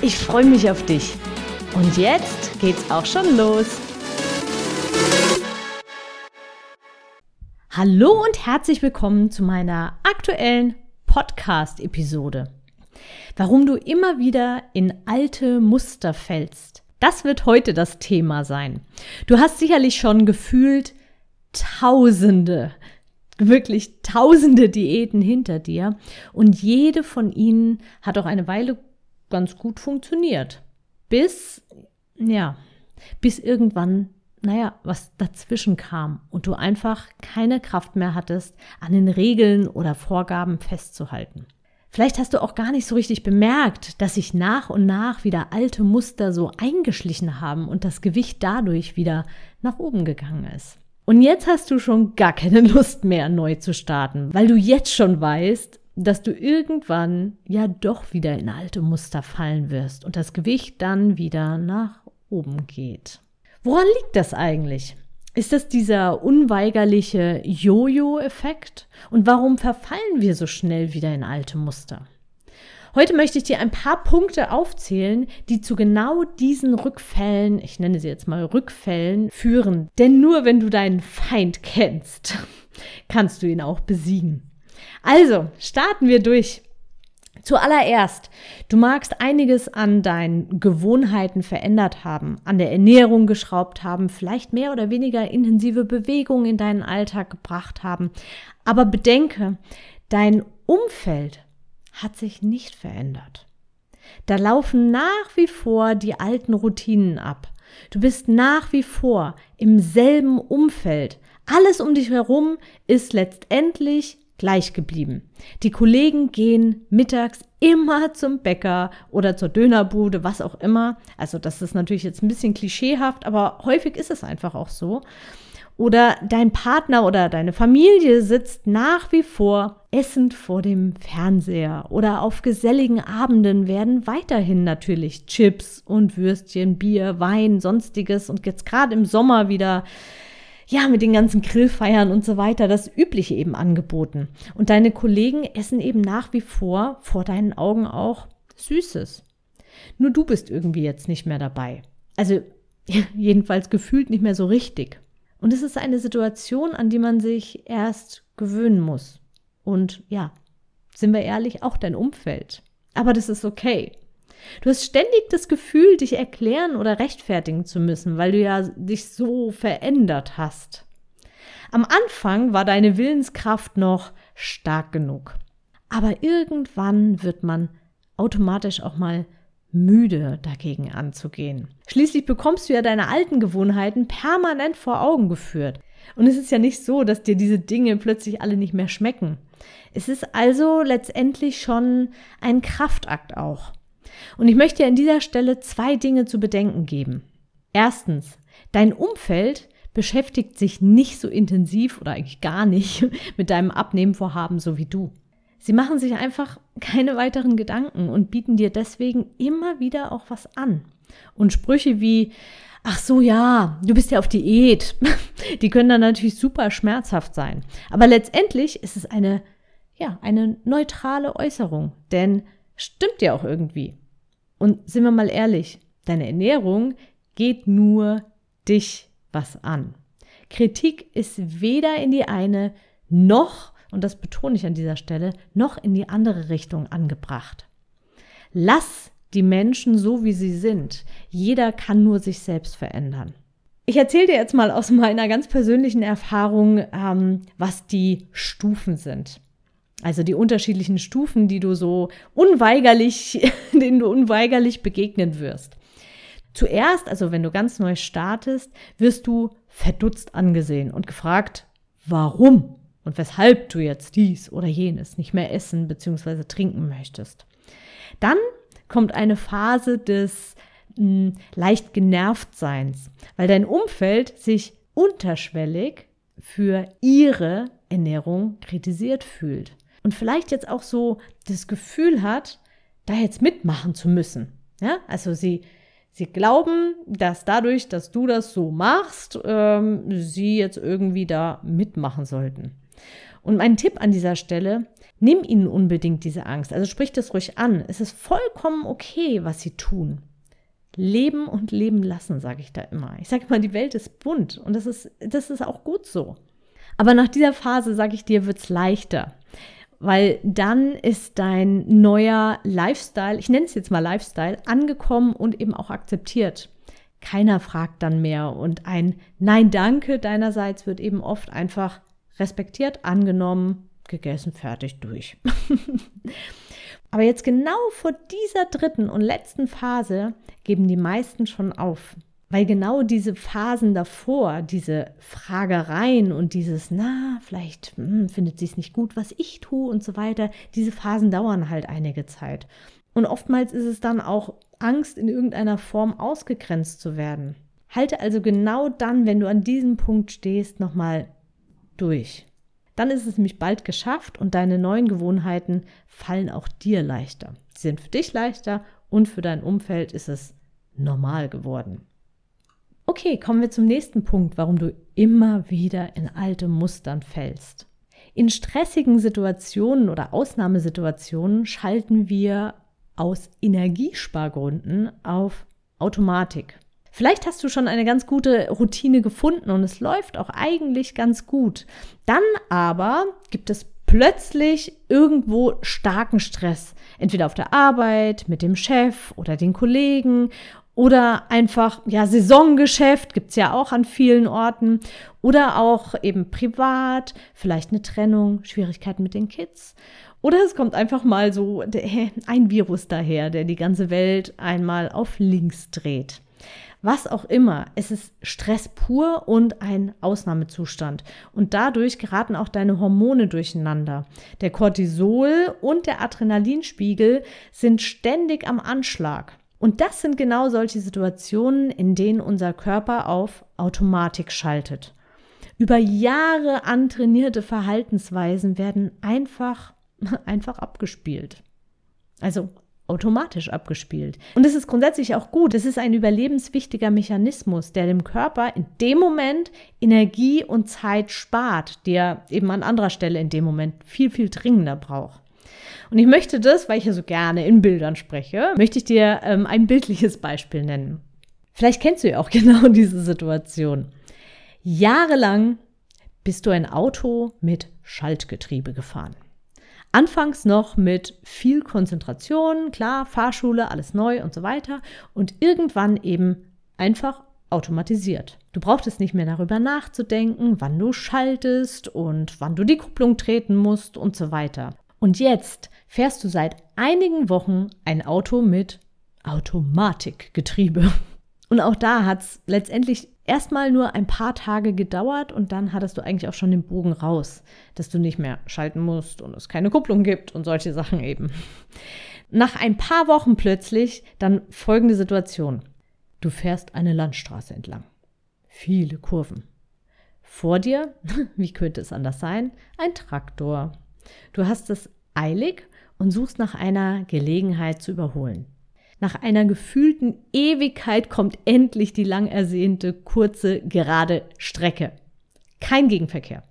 Ich freue mich auf dich. Und jetzt geht's auch schon los. Hallo und herzlich willkommen zu meiner aktuellen Podcast-Episode. Warum du immer wieder in alte Muster fällst. Das wird heute das Thema sein. Du hast sicherlich schon gefühlt Tausende wirklich tausende Diäten hinter dir und jede von ihnen hat auch eine Weile ganz gut funktioniert. Bis, ja, bis irgendwann, naja, was dazwischen kam und du einfach keine Kraft mehr hattest, an den Regeln oder Vorgaben festzuhalten. Vielleicht hast du auch gar nicht so richtig bemerkt, dass sich nach und nach wieder alte Muster so eingeschlichen haben und das Gewicht dadurch wieder nach oben gegangen ist. Und jetzt hast du schon gar keine Lust mehr, neu zu starten, weil du jetzt schon weißt, dass du irgendwann ja doch wieder in alte Muster fallen wirst und das Gewicht dann wieder nach oben geht. Woran liegt das eigentlich? Ist das dieser unweigerliche Jojo-Effekt? Und warum verfallen wir so schnell wieder in alte Muster? Heute möchte ich dir ein paar Punkte aufzählen, die zu genau diesen Rückfällen, ich nenne sie jetzt mal Rückfällen, führen. Denn nur wenn du deinen Feind kennst, kannst du ihn auch besiegen. Also, starten wir durch. Zuallererst, du magst einiges an deinen Gewohnheiten verändert haben, an der Ernährung geschraubt haben, vielleicht mehr oder weniger intensive Bewegungen in deinen Alltag gebracht haben. Aber bedenke, dein Umfeld hat sich nicht verändert. Da laufen nach wie vor die alten Routinen ab. Du bist nach wie vor im selben Umfeld. Alles um dich herum ist letztendlich gleich geblieben. Die Kollegen gehen mittags immer zum Bäcker oder zur Dönerbude, was auch immer. Also das ist natürlich jetzt ein bisschen klischeehaft, aber häufig ist es einfach auch so. Oder dein Partner oder deine Familie sitzt nach wie vor essend vor dem Fernseher. Oder auf geselligen Abenden werden weiterhin natürlich Chips und Würstchen, Bier, Wein, sonstiges und jetzt gerade im Sommer wieder ja, mit den ganzen Grillfeiern und so weiter, das Übliche eben angeboten. Und deine Kollegen essen eben nach wie vor vor deinen Augen auch Süßes. Nur du bist irgendwie jetzt nicht mehr dabei. Also jedenfalls gefühlt nicht mehr so richtig. Und es ist eine Situation, an die man sich erst gewöhnen muss. Und ja, sind wir ehrlich, auch dein Umfeld. Aber das ist okay. Du hast ständig das Gefühl, dich erklären oder rechtfertigen zu müssen, weil du ja dich so verändert hast. Am Anfang war deine Willenskraft noch stark genug. Aber irgendwann wird man automatisch auch mal müde dagegen anzugehen. Schließlich bekommst du ja deine alten Gewohnheiten permanent vor Augen geführt. Und es ist ja nicht so, dass dir diese Dinge plötzlich alle nicht mehr schmecken. Es ist also letztendlich schon ein Kraftakt auch. Und ich möchte dir an dieser Stelle zwei Dinge zu bedenken geben. Erstens, dein Umfeld beschäftigt sich nicht so intensiv oder eigentlich gar nicht mit deinem Abnehmenvorhaben so wie du. Sie machen sich einfach keine weiteren Gedanken und bieten dir deswegen immer wieder auch was an. Und Sprüche wie, ach so, ja, du bist ja auf Diät, die können dann natürlich super schmerzhaft sein. Aber letztendlich ist es eine, ja, eine neutrale Äußerung, denn stimmt ja auch irgendwie. Und sind wir mal ehrlich, deine Ernährung geht nur dich was an. Kritik ist weder in die eine noch und das betone ich an dieser Stelle, noch in die andere Richtung angebracht. Lass die Menschen so, wie sie sind. Jeder kann nur sich selbst verändern. Ich erzähle dir jetzt mal aus meiner ganz persönlichen Erfahrung, ähm, was die Stufen sind. Also die unterschiedlichen Stufen, die du so unweigerlich, denen du unweigerlich begegnen wirst. Zuerst, also wenn du ganz neu startest, wirst du verdutzt angesehen und gefragt, warum? und weshalb du jetzt dies oder jenes nicht mehr essen bzw. trinken möchtest. Dann kommt eine Phase des mh, hm, leicht genervt Seins, weil dein Umfeld sich unterschwellig für ihre Ernährung kritisiert fühlt und vielleicht jetzt auch so das Gefühl hat, da jetzt mitmachen zu müssen. Ja, also sie, sie glauben, dass dadurch, dass du das so machst, ähm, sie jetzt irgendwie da mitmachen sollten. Und mein Tipp an dieser Stelle, nimm ihnen unbedingt diese Angst. Also sprich das ruhig an. Es ist vollkommen okay, was sie tun. Leben und leben lassen, sage ich da immer. Ich sage immer, die Welt ist bunt und das ist, das ist auch gut so. Aber nach dieser Phase, sage ich dir, wird es leichter weil dann ist dein neuer Lifestyle, ich nenne es jetzt mal Lifestyle, angekommen und eben auch akzeptiert. Keiner fragt dann mehr und ein Nein danke deinerseits wird eben oft einfach respektiert, angenommen, gegessen, fertig, durch. Aber jetzt genau vor dieser dritten und letzten Phase geben die meisten schon auf. Weil genau diese Phasen davor, diese Fragereien und dieses, na, vielleicht hm, findet sie es nicht gut, was ich tue und so weiter, diese Phasen dauern halt einige Zeit. Und oftmals ist es dann auch Angst, in irgendeiner Form ausgegrenzt zu werden. Halte also genau dann, wenn du an diesem Punkt stehst, nochmal durch. Dann ist es nämlich bald geschafft und deine neuen Gewohnheiten fallen auch dir leichter. Sie sind für dich leichter und für dein Umfeld ist es normal geworden. Okay, kommen wir zum nächsten Punkt, warum du immer wieder in alte Mustern fällst. In stressigen Situationen oder Ausnahmesituationen schalten wir aus Energiespargründen auf Automatik. Vielleicht hast du schon eine ganz gute Routine gefunden und es läuft auch eigentlich ganz gut. Dann aber gibt es plötzlich irgendwo starken Stress. Entweder auf der Arbeit, mit dem Chef oder den Kollegen oder einfach, ja, Saisongeschäft gibt es ja auch an vielen Orten. Oder auch eben privat, vielleicht eine Trennung, Schwierigkeiten mit den Kids. Oder es kommt einfach mal so ein Virus daher, der die ganze Welt einmal auf links dreht. Was auch immer, es ist Stress pur und ein Ausnahmezustand. Und dadurch geraten auch deine Hormone durcheinander. Der Cortisol und der Adrenalinspiegel sind ständig am Anschlag. Und das sind genau solche Situationen, in denen unser Körper auf Automatik schaltet. Über Jahre antrainierte Verhaltensweisen werden einfach, einfach abgespielt. Also automatisch abgespielt. Und es ist grundsätzlich auch gut. Es ist ein überlebenswichtiger Mechanismus, der dem Körper in dem Moment Energie und Zeit spart, der eben an anderer Stelle in dem Moment viel, viel dringender braucht. Und ich möchte das, weil ich ja so gerne in Bildern spreche, möchte ich dir ähm, ein bildliches Beispiel nennen. Vielleicht kennst du ja auch genau diese Situation. Jahrelang bist du ein Auto mit Schaltgetriebe gefahren. Anfangs noch mit viel Konzentration, klar, Fahrschule, alles neu und so weiter. Und irgendwann eben einfach automatisiert. Du brauchtest nicht mehr darüber nachzudenken, wann du schaltest und wann du die Kupplung treten musst und so weiter. Und jetzt fährst du seit einigen Wochen ein Auto mit Automatikgetriebe. Und auch da hat es letztendlich erstmal nur ein paar Tage gedauert und dann hattest du eigentlich auch schon den Bogen raus, dass du nicht mehr schalten musst und es keine Kupplung gibt und solche Sachen eben. Nach ein paar Wochen plötzlich dann folgende Situation. Du fährst eine Landstraße entlang. Viele Kurven. Vor dir, wie könnte es anders sein, ein Traktor. Du hast es eilig und suchst nach einer Gelegenheit zu überholen. Nach einer gefühlten Ewigkeit kommt endlich die lang ersehnte, kurze, gerade Strecke. Kein Gegenverkehr.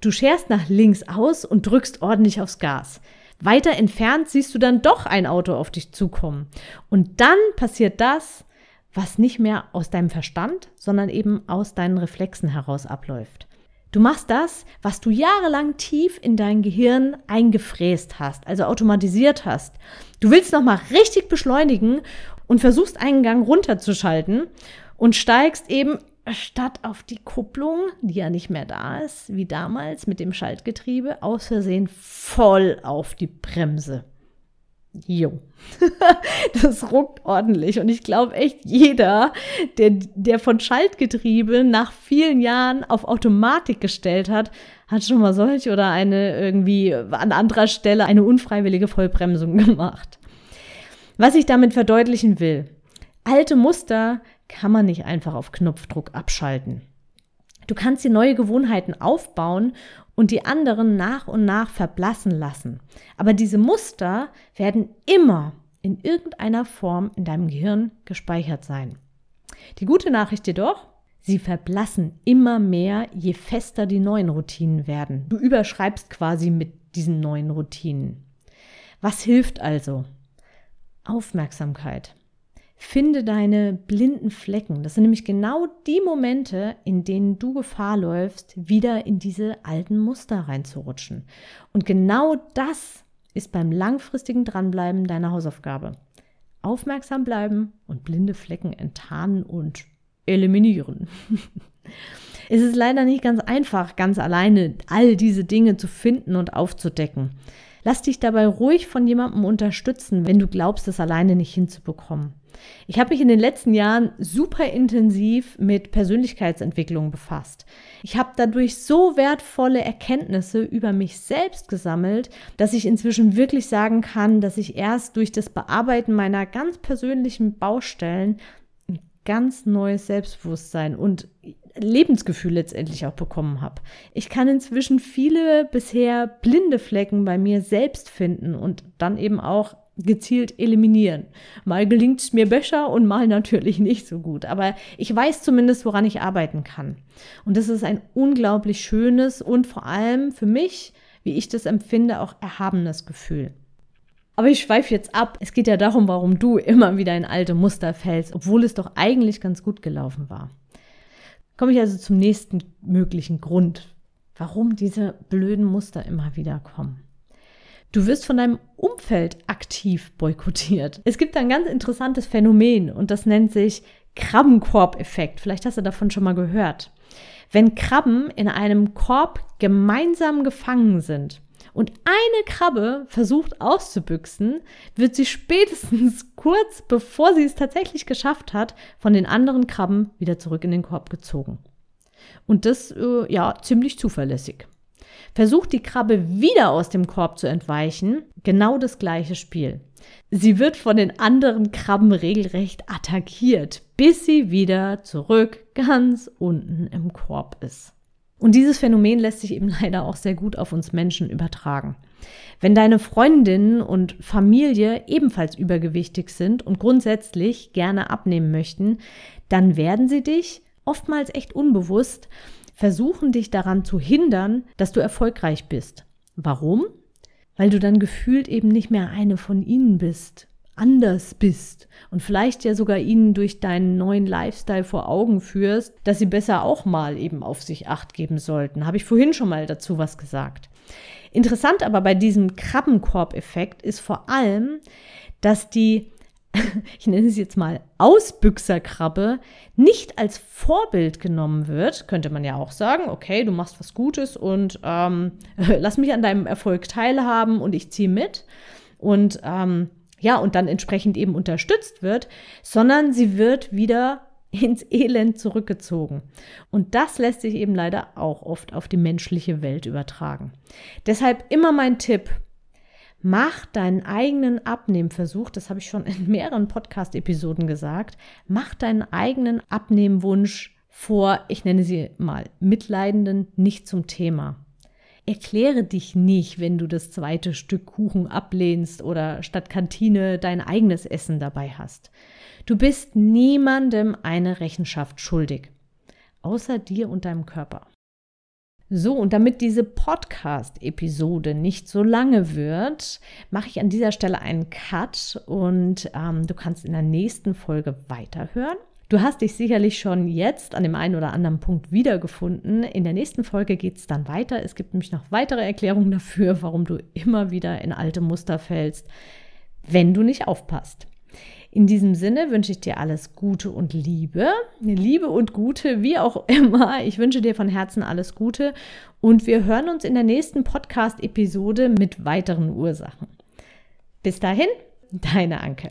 Du scherst nach links aus und drückst ordentlich aufs Gas. Weiter entfernt siehst du dann doch ein Auto auf dich zukommen. Und dann passiert das, was nicht mehr aus deinem Verstand, sondern eben aus deinen Reflexen heraus abläuft. Du machst das, was du jahrelang tief in dein Gehirn eingefräst hast, also automatisiert hast. Du willst nochmal richtig beschleunigen und versuchst einen Gang runterzuschalten und steigst eben statt auf die Kupplung, die ja nicht mehr da ist, wie damals mit dem Schaltgetriebe, aus Versehen voll auf die Bremse. Jo. das ruckt ordentlich. Und ich glaube echt, jeder, der, der von Schaltgetriebe nach vielen Jahren auf Automatik gestellt hat, hat schon mal solch oder eine irgendwie an anderer Stelle eine unfreiwillige Vollbremsung gemacht. Was ich damit verdeutlichen will, alte Muster kann man nicht einfach auf Knopfdruck abschalten. Du kannst dir neue Gewohnheiten aufbauen und die anderen nach und nach verblassen lassen. Aber diese Muster werden immer in irgendeiner Form in deinem Gehirn gespeichert sein. Die gute Nachricht jedoch, sie verblassen immer mehr, je fester die neuen Routinen werden. Du überschreibst quasi mit diesen neuen Routinen. Was hilft also? Aufmerksamkeit. Finde deine blinden Flecken. Das sind nämlich genau die Momente, in denen du Gefahr läufst, wieder in diese alten Muster reinzurutschen. Und genau das ist beim langfristigen Dranbleiben deiner Hausaufgabe. Aufmerksam bleiben und blinde Flecken enttarnen und eliminieren. es ist leider nicht ganz einfach, ganz alleine all diese Dinge zu finden und aufzudecken. Lass dich dabei ruhig von jemandem unterstützen, wenn du glaubst, es alleine nicht hinzubekommen. Ich habe mich in den letzten Jahren super intensiv mit Persönlichkeitsentwicklung befasst. Ich habe dadurch so wertvolle Erkenntnisse über mich selbst gesammelt, dass ich inzwischen wirklich sagen kann, dass ich erst durch das Bearbeiten meiner ganz persönlichen Baustellen ein ganz neues Selbstbewusstsein und Lebensgefühl letztendlich auch bekommen habe. Ich kann inzwischen viele bisher blinde Flecken bei mir selbst finden und dann eben auch gezielt eliminieren. Mal gelingt es mir besser und mal natürlich nicht so gut. Aber ich weiß zumindest, woran ich arbeiten kann. Und das ist ein unglaublich schönes und vor allem für mich, wie ich das empfinde, auch erhabenes Gefühl. Aber ich schweife jetzt ab. Es geht ja darum, warum du immer wieder in alte Muster fällst, obwohl es doch eigentlich ganz gut gelaufen war. Komme ich also zum nächsten möglichen Grund, warum diese blöden Muster immer wieder kommen. Du wirst von deinem Umfeld aktiv boykottiert. Es gibt ein ganz interessantes Phänomen und das nennt sich Krabbenkorb-Effekt. Vielleicht hast du davon schon mal gehört. Wenn Krabben in einem Korb gemeinsam gefangen sind und eine Krabbe versucht auszubüchsen, wird sie spätestens kurz bevor sie es tatsächlich geschafft hat, von den anderen Krabben wieder zurück in den Korb gezogen. Und das äh, ja ziemlich zuverlässig. Versucht die Krabbe wieder aus dem Korb zu entweichen, genau das gleiche Spiel. Sie wird von den anderen Krabben regelrecht attackiert, bis sie wieder zurück ganz unten im Korb ist. Und dieses Phänomen lässt sich eben leider auch sehr gut auf uns Menschen übertragen. Wenn deine Freundinnen und Familie ebenfalls übergewichtig sind und grundsätzlich gerne abnehmen möchten, dann werden sie dich oftmals echt unbewusst versuchen dich daran zu hindern, dass du erfolgreich bist. Warum? Weil du dann gefühlt eben nicht mehr eine von ihnen bist, anders bist und vielleicht ja sogar ihnen durch deinen neuen Lifestyle vor Augen führst, dass sie besser auch mal eben auf sich acht geben sollten. Habe ich vorhin schon mal dazu was gesagt. Interessant aber bei diesem Krabbenkorb-Effekt ist vor allem, dass die ich nenne es jetzt mal Ausbüchserkrabbe, nicht als Vorbild genommen wird, könnte man ja auch sagen, okay, du machst was Gutes und ähm, lass mich an deinem Erfolg teilhaben und ich ziehe mit und ähm, ja, und dann entsprechend eben unterstützt wird, sondern sie wird wieder ins Elend zurückgezogen. Und das lässt sich eben leider auch oft auf die menschliche Welt übertragen. Deshalb immer mein Tipp, Mach deinen eigenen Abnehmversuch, das habe ich schon in mehreren Podcast-Episoden gesagt, mach deinen eigenen Abnehmwunsch vor, ich nenne sie mal Mitleidenden, nicht zum Thema. Erkläre dich nicht, wenn du das zweite Stück Kuchen ablehnst oder statt Kantine dein eigenes Essen dabei hast. Du bist niemandem eine Rechenschaft schuldig, außer dir und deinem Körper. So, und damit diese Podcast-Episode nicht so lange wird, mache ich an dieser Stelle einen Cut und ähm, du kannst in der nächsten Folge weiterhören. Du hast dich sicherlich schon jetzt an dem einen oder anderen Punkt wiedergefunden. In der nächsten Folge geht es dann weiter. Es gibt nämlich noch weitere Erklärungen dafür, warum du immer wieder in alte Muster fällst, wenn du nicht aufpasst. In diesem Sinne wünsche ich dir alles Gute und Liebe. Liebe und Gute, wie auch immer. Ich wünsche dir von Herzen alles Gute und wir hören uns in der nächsten Podcast-Episode mit weiteren Ursachen. Bis dahin, deine Anke.